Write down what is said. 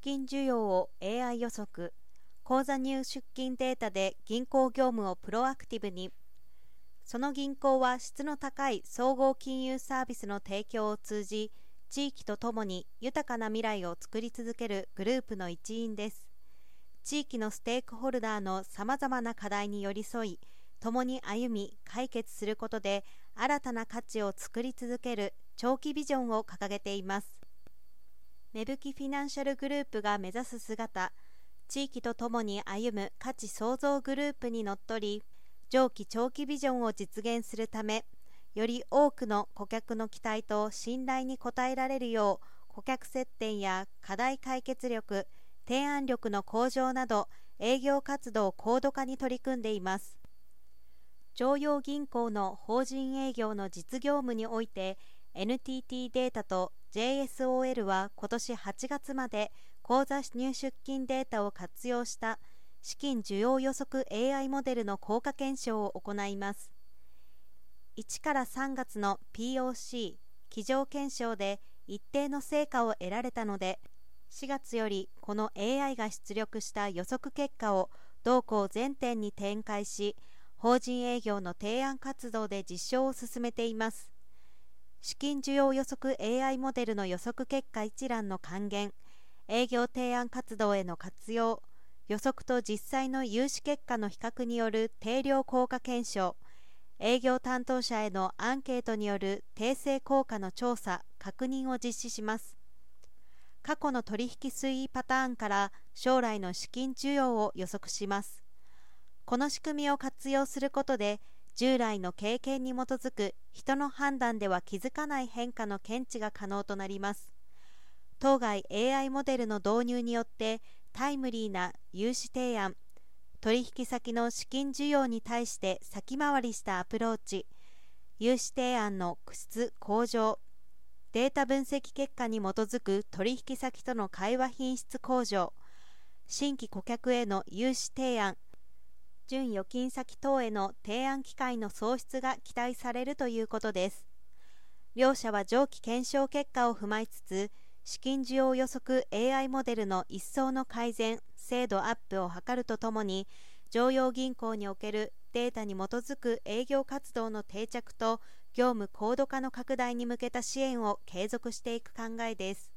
資金需要を AI 予測口座入出金データで銀行業務をプロアクティブに。その銀行は質の高い総合金融サービスの提供を通じ地域とともに豊かな未来を作り続けるグループの一員です。地域のステークホルダーのさまざまな課題に寄り添い共に歩み解決することで新たな価値を作り続ける長期ビジョンを掲げています。芽吹フィナンシャルグループが目指す姿地域とともに歩む価値創造グループにのっとり上記長期ビジョンを実現するためより多くの顧客の期待と信頼に応えられるよう顧客接点や課題解決力提案力の向上など営業活動高度化に取り組んでいます。常陽銀行の法人営業の実業務において NTT データと JSOL は今年8月まで口座入出金データを活用した資金需要予測 AI モデルの効果検証を行います。1から3月の POC 机上検証で一定の成果を得られたので4月よりこの AI が出力した予測結果を同校全店に展開し法人営業の提案活動で実証を進めています。資金需要予測 AI モデルの予測結果一覧の還元営業提案活動への活用予測と実際の融資結果の比較による定量効果検証営業担当者へのアンケートによる訂正効果の調査確認を実施します。過去の取引推移パターンから将来の資金需要を予測します。この仕組みを活用することで従来の経験に基づく人の判断では気づかない変化の検知が可能となります。当該 AI モデルの導入によってタイムリーな融資提案取引先の資金需要に対して先回りしたアプローチ融資提案の質向上データ分析結果に基づく取引先との会話品質向上新規顧客への融資提案準預金先等への提案機会の創出が期待されるということです。両社は上記検証結果を踏まえつつ資金需要予測 AI モデルの一層の改善精度アップを図るとともに常陽銀行におけるデータに基づく営業活動の定着と業務高度化の拡大に向けた支援を継続していく考えです。